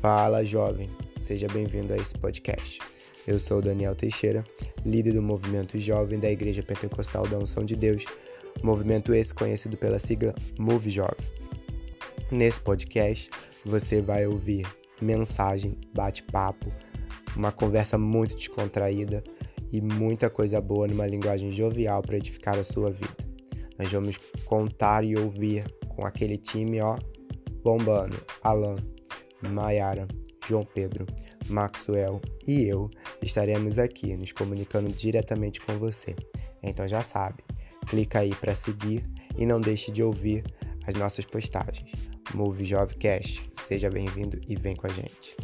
Fala, jovem. Seja bem-vindo a esse podcast. Eu sou Daniel Teixeira, líder do movimento jovem da Igreja Pentecostal da Unção de Deus, movimento esse conhecido pela sigla Move Jovem. Nesse podcast, você vai ouvir mensagem, bate-papo, uma conversa muito descontraída e muita coisa boa numa linguagem jovial para edificar a sua vida. Nós vamos contar e ouvir com aquele time, ó, bombando. Alan, Maiara, João Pedro, Maxwell e eu estaremos aqui nos comunicando diretamente com você. Então já sabe, clica aí para seguir e não deixe de ouvir as nossas postagens. Move Jovecast, seja bem-vindo e vem com a gente.